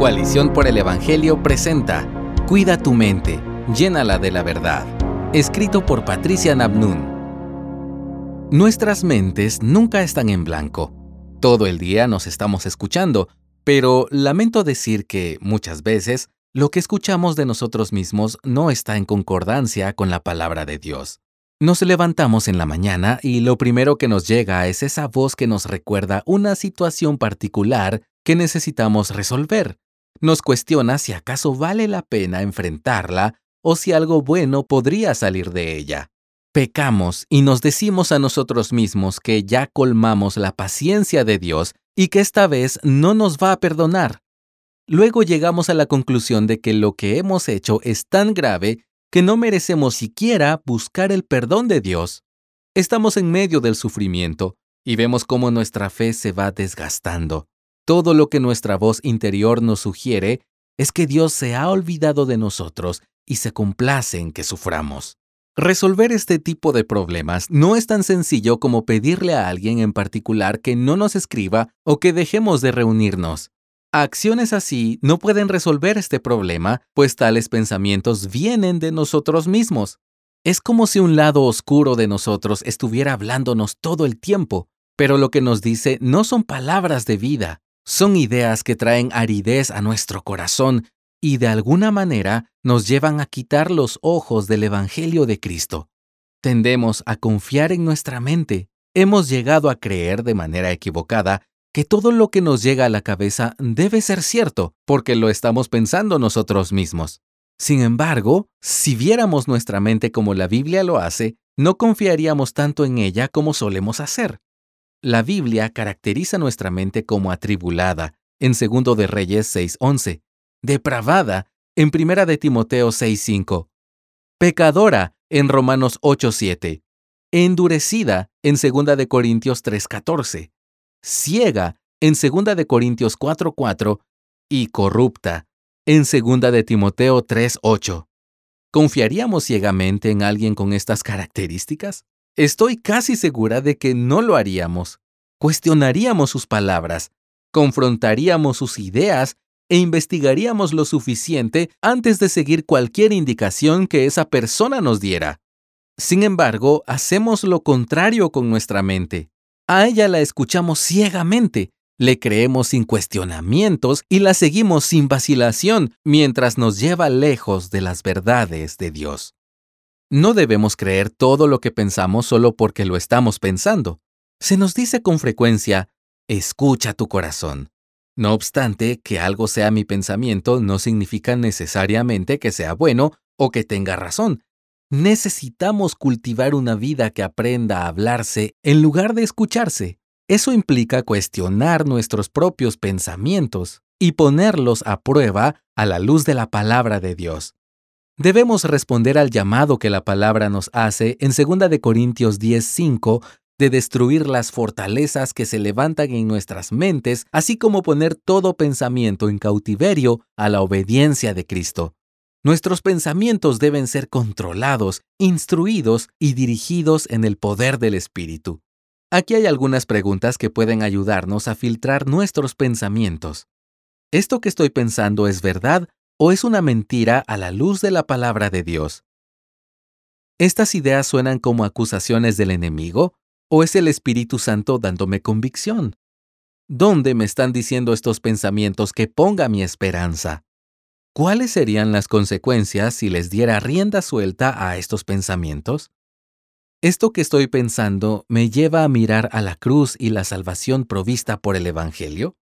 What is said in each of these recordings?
Coalición por el Evangelio presenta Cuida tu mente, llénala de la verdad. Escrito por Patricia Nabnun. Nuestras mentes nunca están en blanco. Todo el día nos estamos escuchando, pero lamento decir que muchas veces lo que escuchamos de nosotros mismos no está en concordancia con la palabra de Dios. Nos levantamos en la mañana y lo primero que nos llega es esa voz que nos recuerda una situación particular que necesitamos resolver nos cuestiona si acaso vale la pena enfrentarla o si algo bueno podría salir de ella. Pecamos y nos decimos a nosotros mismos que ya colmamos la paciencia de Dios y que esta vez no nos va a perdonar. Luego llegamos a la conclusión de que lo que hemos hecho es tan grave que no merecemos siquiera buscar el perdón de Dios. Estamos en medio del sufrimiento y vemos cómo nuestra fe se va desgastando. Todo lo que nuestra voz interior nos sugiere es que Dios se ha olvidado de nosotros y se complace en que suframos. Resolver este tipo de problemas no es tan sencillo como pedirle a alguien en particular que no nos escriba o que dejemos de reunirnos. Acciones así no pueden resolver este problema, pues tales pensamientos vienen de nosotros mismos. Es como si un lado oscuro de nosotros estuviera hablándonos todo el tiempo, pero lo que nos dice no son palabras de vida, son ideas que traen aridez a nuestro corazón y de alguna manera nos llevan a quitar los ojos del Evangelio de Cristo. Tendemos a confiar en nuestra mente. Hemos llegado a creer de manera equivocada que todo lo que nos llega a la cabeza debe ser cierto, porque lo estamos pensando nosotros mismos. Sin embargo, si viéramos nuestra mente como la Biblia lo hace, no confiaríamos tanto en ella como solemos hacer. La Biblia caracteriza nuestra mente como atribulada en Segundo de Reyes 6:11, depravada en Primera de Timoteo 6:5, pecadora en Romanos 8:7, endurecida en Segunda de Corintios 3:14, ciega en Segunda de Corintios 4:4 y corrupta en Segunda de Timoteo 3:8. ¿Confiaríamos ciegamente en alguien con estas características? Estoy casi segura de que no lo haríamos. Cuestionaríamos sus palabras, confrontaríamos sus ideas e investigaríamos lo suficiente antes de seguir cualquier indicación que esa persona nos diera. Sin embargo, hacemos lo contrario con nuestra mente. A ella la escuchamos ciegamente, le creemos sin cuestionamientos y la seguimos sin vacilación mientras nos lleva lejos de las verdades de Dios. No debemos creer todo lo que pensamos solo porque lo estamos pensando. Se nos dice con frecuencia, escucha tu corazón. No obstante, que algo sea mi pensamiento no significa necesariamente que sea bueno o que tenga razón. Necesitamos cultivar una vida que aprenda a hablarse en lugar de escucharse. Eso implica cuestionar nuestros propios pensamientos y ponerlos a prueba a la luz de la palabra de Dios. Debemos responder al llamado que la palabra nos hace en 2 de Corintios 10:5 de destruir las fortalezas que se levantan en nuestras mentes, así como poner todo pensamiento en cautiverio a la obediencia de Cristo. Nuestros pensamientos deben ser controlados, instruidos y dirigidos en el poder del Espíritu. Aquí hay algunas preguntas que pueden ayudarnos a filtrar nuestros pensamientos. ¿Esto que estoy pensando es verdad o es una mentira a la luz de la palabra de Dios? ¿Estas ideas suenan como acusaciones del enemigo o es el Espíritu Santo dándome convicción? ¿Dónde me están diciendo estos pensamientos que ponga mi esperanza? ¿Cuáles serían las consecuencias si les diera rienda suelta a estos pensamientos? Esto que estoy pensando me lleva a mirar a la cruz y la salvación provista por el Evangelio?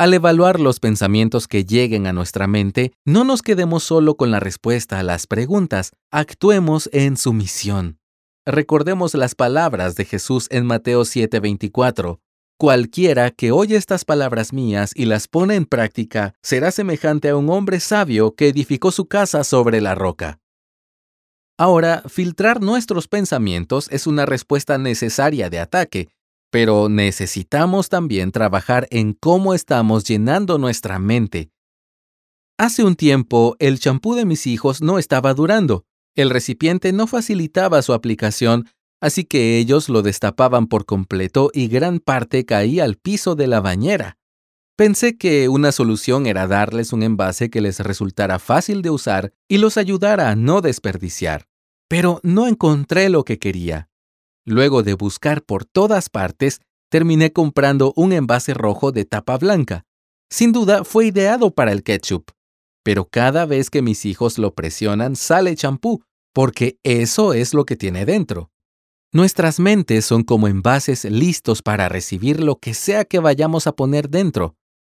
Al evaluar los pensamientos que lleguen a nuestra mente, no nos quedemos solo con la respuesta a las preguntas, actuemos en sumisión. Recordemos las palabras de Jesús en Mateo 7:24. Cualquiera que oye estas palabras mías y las pone en práctica será semejante a un hombre sabio que edificó su casa sobre la roca. Ahora, filtrar nuestros pensamientos es una respuesta necesaria de ataque, pero necesitamos también trabajar en cómo estamos llenando nuestra mente. Hace un tiempo, el champú de mis hijos no estaba durando. El recipiente no facilitaba su aplicación, así que ellos lo destapaban por completo y gran parte caía al piso de la bañera. Pensé que una solución era darles un envase que les resultara fácil de usar y los ayudara a no desperdiciar. Pero no encontré lo que quería. Luego de buscar por todas partes, terminé comprando un envase rojo de tapa blanca. Sin duda fue ideado para el ketchup. Pero cada vez que mis hijos lo presionan sale champú, porque eso es lo que tiene dentro. Nuestras mentes son como envases listos para recibir lo que sea que vayamos a poner dentro,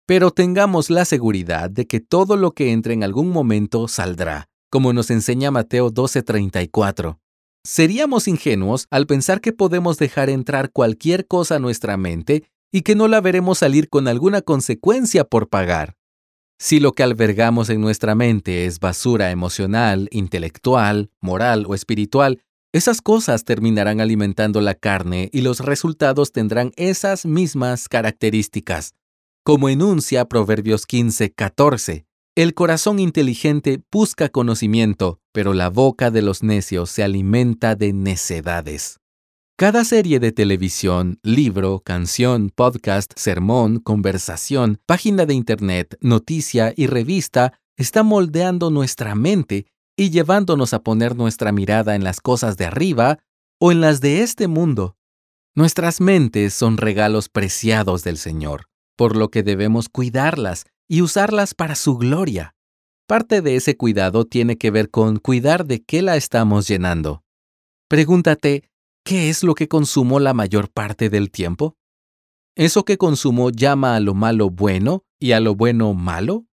pero tengamos la seguridad de que todo lo que entre en algún momento saldrá, como nos enseña Mateo 12:34. Seríamos ingenuos al pensar que podemos dejar entrar cualquier cosa a nuestra mente y que no la veremos salir con alguna consecuencia por pagar. Si lo que albergamos en nuestra mente es basura emocional, intelectual, moral o espiritual, esas cosas terminarán alimentando la carne y los resultados tendrán esas mismas características. Como enuncia Proverbios 15, 14, el corazón inteligente busca conocimiento, pero la boca de los necios se alimenta de necedades. Cada serie de televisión, libro, canción, podcast, sermón, conversación, página de Internet, noticia y revista está moldeando nuestra mente y llevándonos a poner nuestra mirada en las cosas de arriba o en las de este mundo. Nuestras mentes son regalos preciados del Señor, por lo que debemos cuidarlas y usarlas para su gloria. Parte de ese cuidado tiene que ver con cuidar de qué la estamos llenando. Pregúntate, ¿qué es lo que consumo la mayor parte del tiempo? ¿Eso que consumo llama a lo malo bueno y a lo bueno malo?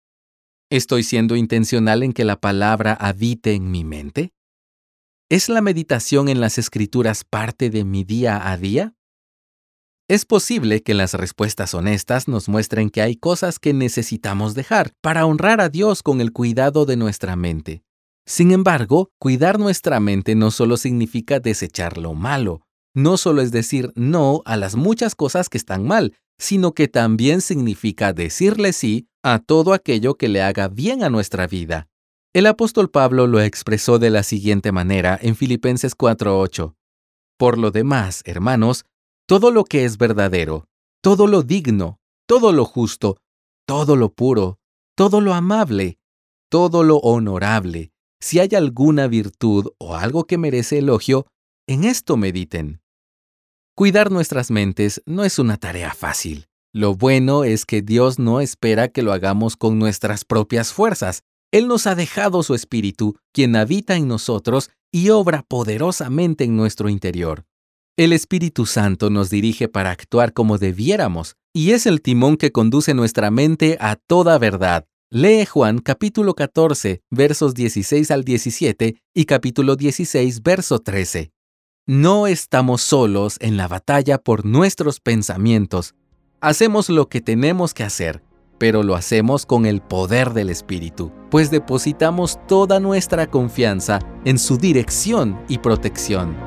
¿Estoy siendo intencional en que la palabra habite en mi mente? ¿Es la meditación en las escrituras parte de mi día a día? Es posible que las respuestas honestas nos muestren que hay cosas que necesitamos dejar para honrar a Dios con el cuidado de nuestra mente. Sin embargo, cuidar nuestra mente no solo significa desechar lo malo, no solo es decir no a las muchas cosas que están mal, sino que también significa decirle sí a todo aquello que le haga bien a nuestra vida. El apóstol Pablo lo expresó de la siguiente manera en Filipenses 4:8. Por lo demás, hermanos, todo lo que es verdadero, todo lo digno, todo lo justo, todo lo puro, todo lo amable, todo lo honorable, si hay alguna virtud o algo que merece elogio, en esto mediten. Cuidar nuestras mentes no es una tarea fácil. Lo bueno es que Dios no espera que lo hagamos con nuestras propias fuerzas. Él nos ha dejado su Espíritu, quien habita en nosotros y obra poderosamente en nuestro interior. El Espíritu Santo nos dirige para actuar como debiéramos, y es el timón que conduce nuestra mente a toda verdad. Lee Juan capítulo 14, versos 16 al 17 y capítulo 16, verso 13. No estamos solos en la batalla por nuestros pensamientos. Hacemos lo que tenemos que hacer, pero lo hacemos con el poder del Espíritu, pues depositamos toda nuestra confianza en su dirección y protección.